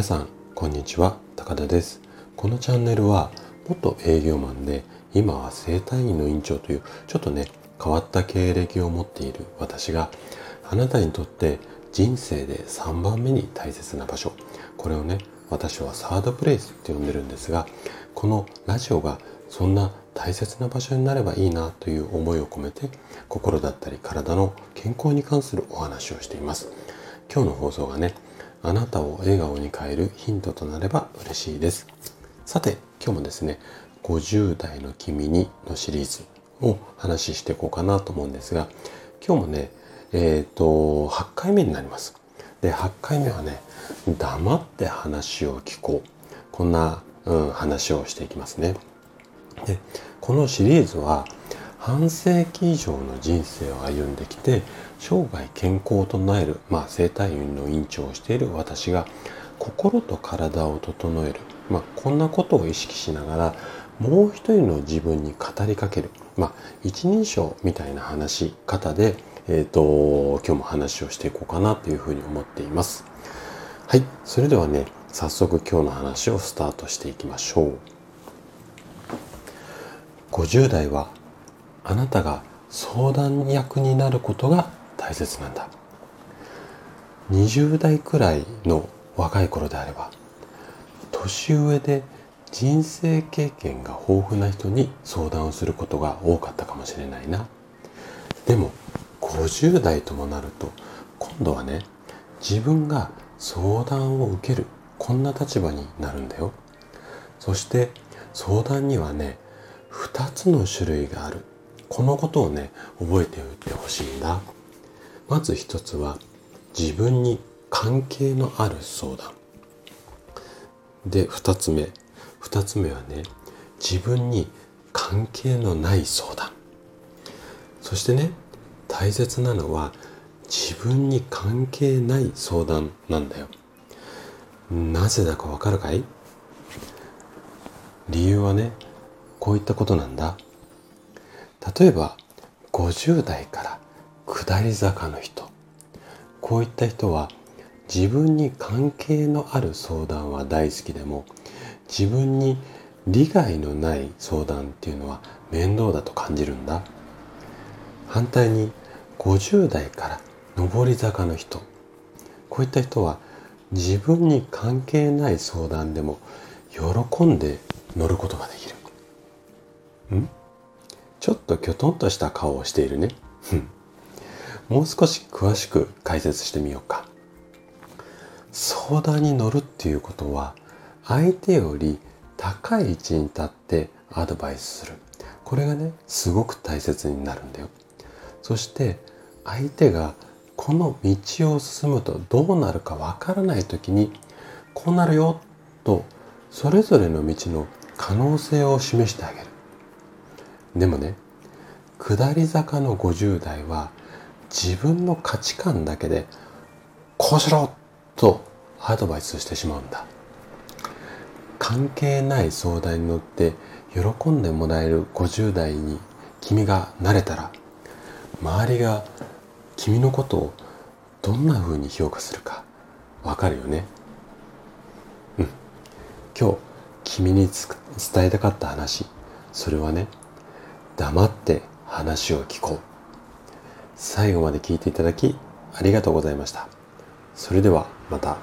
皆さんこんにちは。高田です。このチャンネルは元営業マンで今は整体院の院長というちょっとね変わった経歴を持っている私があなたにとって人生で3番目に大切な場所。これをね私はサードプレイスって呼んでるんですがこのラジオがそんな大切な場所になればいいなという思いを込めて心だったり体の健康に関するお話をしています。今日の放送がねあなたを笑顔に変えるヒントとなれば嬉しいです。さて今日もですね50代の君にのシリーズを話していこうかなと思うんですが今日もねえっ、ー、と8回目になります。で8回目はね黙って話を聞こう。こんな、うん、話をしていきますね。でこのシリーズは半世紀以上の人生を歩んできて生涯健康を唱える、まあ、生体院の院長をしている私が心と体を整える、まあ、こんなことを意識しながらもう一人の自分に語りかける、まあ、一人称みたいな話し方で、えーと、今日も話をしていこうかなというふうに思っています。はい、それではね早速今日の話をスタートしていきましょう。50代はあなたが相談役になることが大切なんだ。20代くらいの若い頃であれば年上で人生経験が豊富な人に相談をすることが多かったかもしれないな。でも50代ともなると今度はね自分が相談を受けるこんな立場になるんだよ。そして相談にはね2つの種類がある。このことをね覚えておいてほしいんだまず一つは自分に関係のある相談。で二つ目。二つ目はね自分に関係のない相談。そしてね大切なのは自分に関係ない相談なんだよ。なぜだかわかるかい？理由はねこういったことなんだ。例えば50代から下り坂の人。こういった人は自分に関係のある相談は大好きでも自分に利害のない相談っていうのは面倒だと感じるんだ。反対に50代から上り坂の人。こういった人は自分に関係ない相談でも喜んで乗ることができる。ん？ちょっときょとんとした顔をしているね。もう少し詳しく解説してみようか。相談に乗るっていうことは相手より高い位置に立ってアドバイスする。これがね、すごく大切になるんだよ。そして相手がこの道を進むとどうなるかわからない時にこうなるよとそれぞれの道の可能性を示してあげる。でもね下り坂の50代は自分の価値観だけでこうしろとアドバイスしてしまうんだ。関係ない相談に乗って喜んでもらえる50代に君がなれたら周りが君のことをどんな風に評価するかわかるよね。うん。今日君に伝えたかった話。それはね黙って話を聞こう最後まで聞いていただきありがとうございましたそれではまた。